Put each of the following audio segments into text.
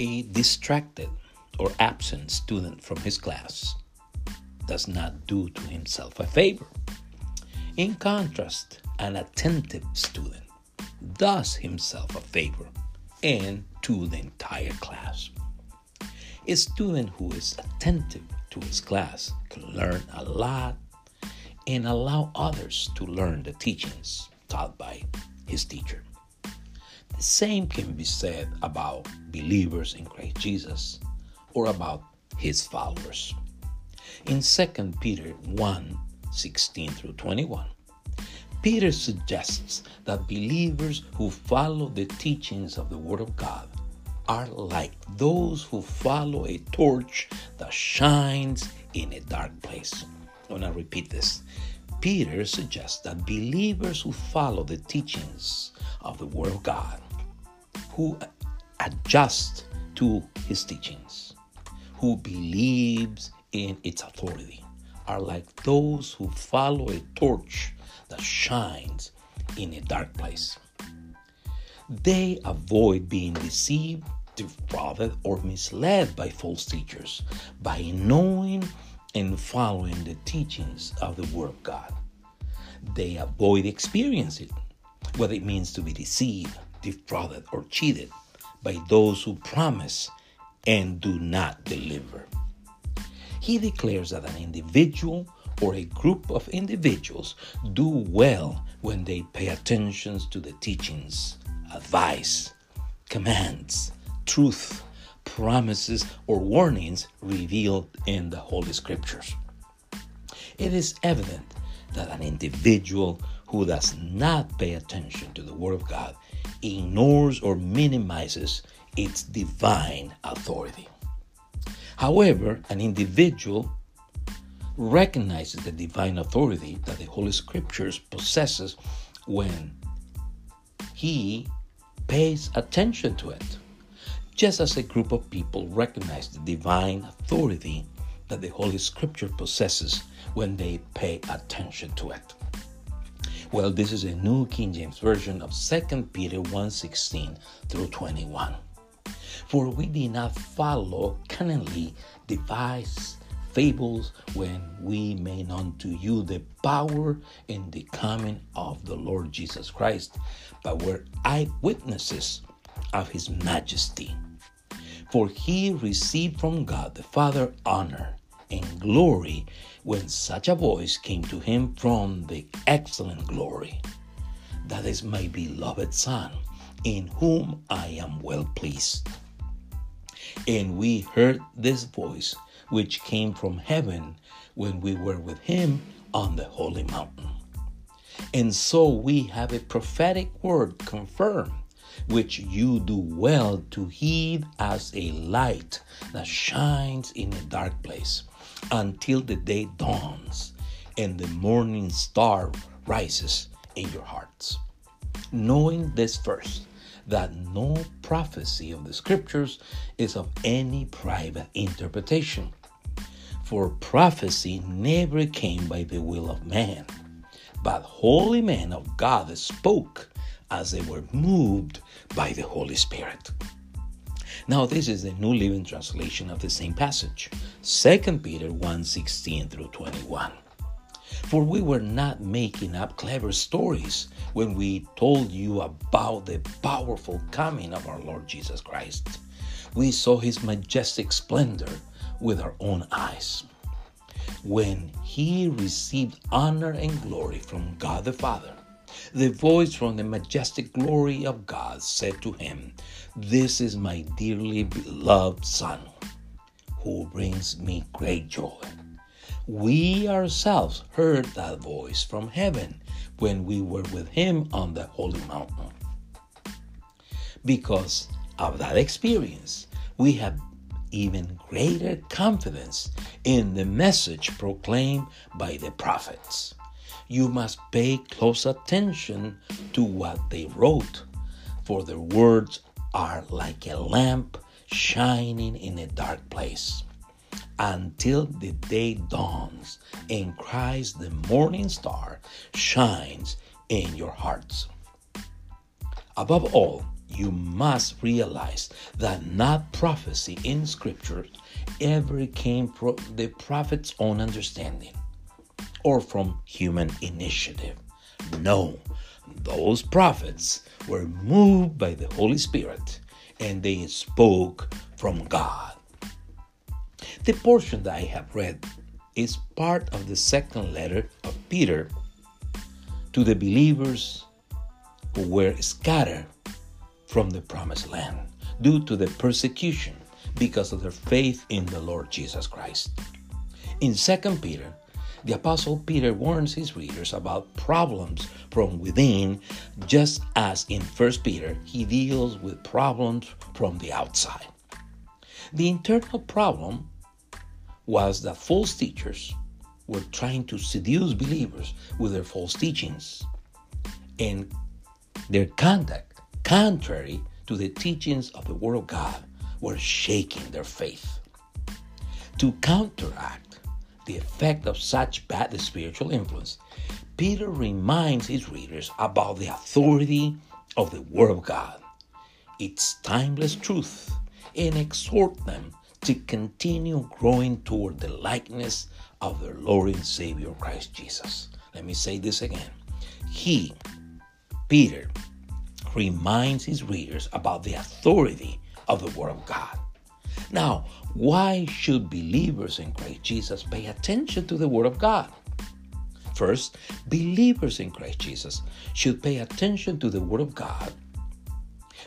A distracted or absent student from his class does not do to himself a favor. In contrast, an attentive student does himself a favor and to the entire class. A student who is attentive to his class can learn a lot and allow others to learn the teachings taught by his teacher. The same can be said about believers in Christ Jesus or about his followers. In 2 Peter 1 16 through 21, Peter suggests that believers who follow the teachings of the Word of God are like those who follow a torch that shines in a dark place. I want to repeat this. Peter suggests that believers who follow the teachings of the Word of God, who adjust to his teachings, who believes in its authority, are like those who follow a torch that shines in a dark place. They avoid being deceived, defrauded, or misled by false teachers by knowing and following the teachings of the Word of God. They avoid experiencing what it means to be deceived, defrauded, or cheated by those who promise and do not deliver. He declares that an individual or a group of individuals do well when they pay attention to the teachings, advice, commands, truth, promises, or warnings revealed in the Holy Scriptures. It is evident that an individual who does not pay attention to the Word of God ignores or minimizes its divine authority. However, an individual recognizes the divine authority that the Holy Scriptures possesses when he pays attention to it, just as a group of people recognize the divine authority that the Holy Scripture possesses when they pay attention to it. Well, this is a New King James Version of 2 Peter 1:16 through 21. For we did not follow cunningly devised fables when we made unto you the power and the coming of the Lord Jesus Christ, but were eyewitnesses of his majesty. For he received from God the Father honor and glory when such a voice came to him from the excellent glory. That is my beloved Son, in whom I am well pleased. And we heard this voice which came from heaven when we were with him on the holy mountain. And so we have a prophetic word confirmed, which you do well to heed as a light that shines in a dark place until the day dawns and the morning star rises in your hearts. Knowing this first, that no prophecy of the scriptures is of any private interpretation. For prophecy never came by the will of man, but holy men of God spoke as they were moved by the Holy Spirit. Now this is the New Living Translation of the same passage, 2 Peter 1:16 through 21. For we were not making up clever stories when we told you about the powerful coming of our Lord Jesus Christ. We saw his majestic splendor with our own eyes. When he received honor and glory from God the Father, the voice from the majestic glory of God said to him, This is my dearly beloved Son, who brings me great joy. We ourselves heard that voice from heaven when we were with him on the holy mountain. Because of that experience, we have even greater confidence in the message proclaimed by the prophets. You must pay close attention to what they wrote, for their words are like a lamp shining in a dark place until the day dawns and Christ, the morning star, shines in your hearts. Above all, you must realize that not prophecy in Scripture ever came from the prophet's own understanding or from human initiative. No, those prophets were moved by the Holy Spirit and they spoke from God. The portion that I have read is part of the second letter of Peter to the believers who were scattered from the promised land due to the persecution because of their faith in the Lord Jesus Christ. In 2 Peter, the Apostle Peter warns his readers about problems from within, just as in 1 Peter, he deals with problems from the outside. The internal problem was that false teachers were trying to seduce believers with their false teachings and their conduct contrary to the teachings of the Word of God were shaking their faith. To counteract the effect of such bad spiritual influence, Peter reminds his readers about the authority of the Word of God, its timeless truth, and exhort them to continue growing toward the likeness of their Lord and Savior Christ Jesus. Let me say this again. He, Peter, reminds his readers about the authority of the Word of God. Now, why should believers in Christ Jesus pay attention to the Word of God? First, believers in Christ Jesus should pay attention to the Word of God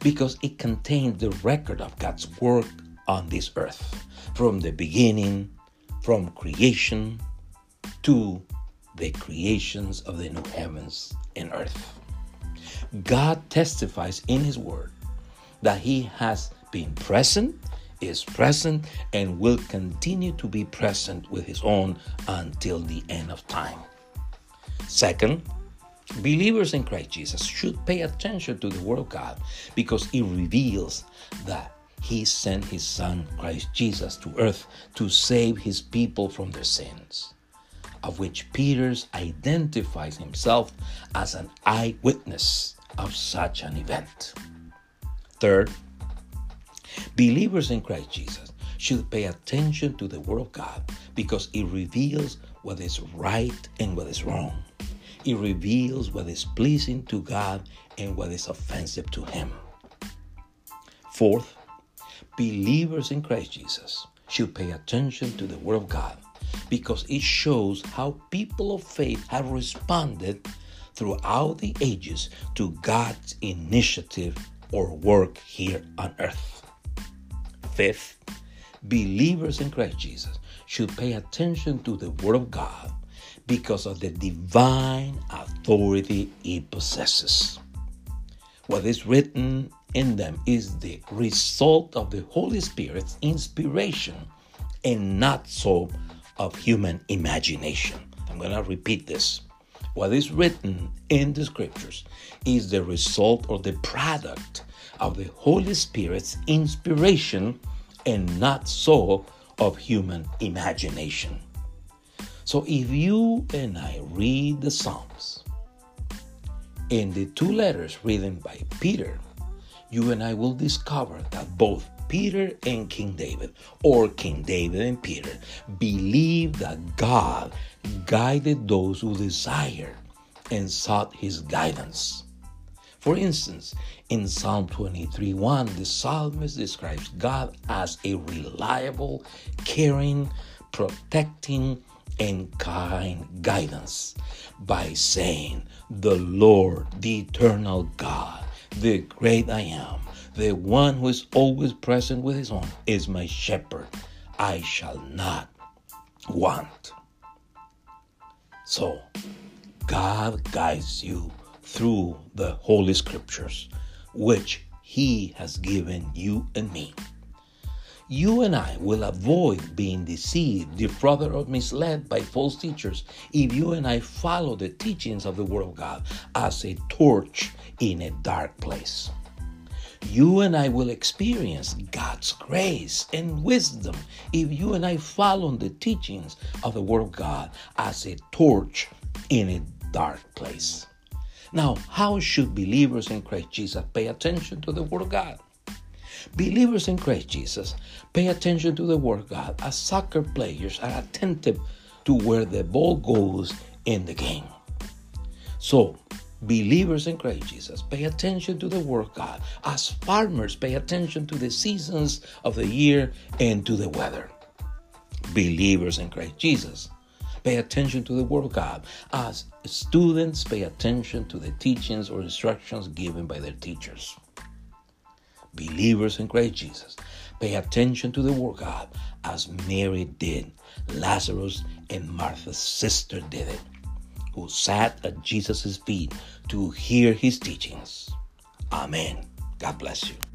because it contains the record of God's work on this earth from the beginning, from creation to the creations of the new heavens and earth. God testifies in His Word that He has been present, is present, and will continue to be present with His own until the end of time. Second, believers in Christ Jesus should pay attention to the Word of God because it reveals that he sent his son Christ Jesus to earth to save his people from their sins, of which Peter identifies himself as an eyewitness of such an event. Third, believers in Christ Jesus should pay attention to the Word of God because it reveals what is right and what is wrong. It reveals what is pleasing to God and what is offensive to Him. Fourth, believers in Christ Jesus should pay attention to the Word of God because it shows how people of faith have responded throughout the ages to God's initiative or work here on earth. Fifth, believers in Christ Jesus should pay attention to the Word of God because of the divine authority it possesses. What is written in them is the result of the Holy Spirit's inspiration and not so of human imagination. I'm going to repeat this. What is written in the scriptures is the result or the product of the Holy Spirit's inspiration and not so of human imagination. So if you and I read the Psalms, in the two letters written by Peter you and I will discover that both Peter and King David, or King David and Peter, believed that God guided those who desired and sought his guidance. For instance, in Psalm 23 1, the psalmist describes God as a reliable, caring, protecting, and kind guidance by saying, The Lord, the eternal God, the great I am, the one who is always present with his own, is my shepherd. I shall not want. So, God guides you through the Holy Scriptures, which He has given you and me. You and I will avoid being deceived, defrauded, or misled by false teachers if you and I follow the teachings of the Word of God as a torch in a dark place. You and I will experience God's grace and wisdom if you and I follow the teachings of the Word of God as a torch in a dark place. Now, how should believers in Christ Jesus pay attention to the Word of God? Believers in Christ Jesus pay attention to the Word of God as soccer players are attentive to where the ball goes in the game. So, believers in Christ Jesus pay attention to the Word God as farmers pay attention to the seasons of the year and to the weather. Believers in Christ Jesus pay attention to the Word of God as students pay attention to the teachings or instructions given by their teachers. Believers in Christ Jesus pay attention to the Word of God as Mary did, Lazarus and Martha's sister did it, who sat at Jesus' feet to hear his teachings. Amen. God bless you.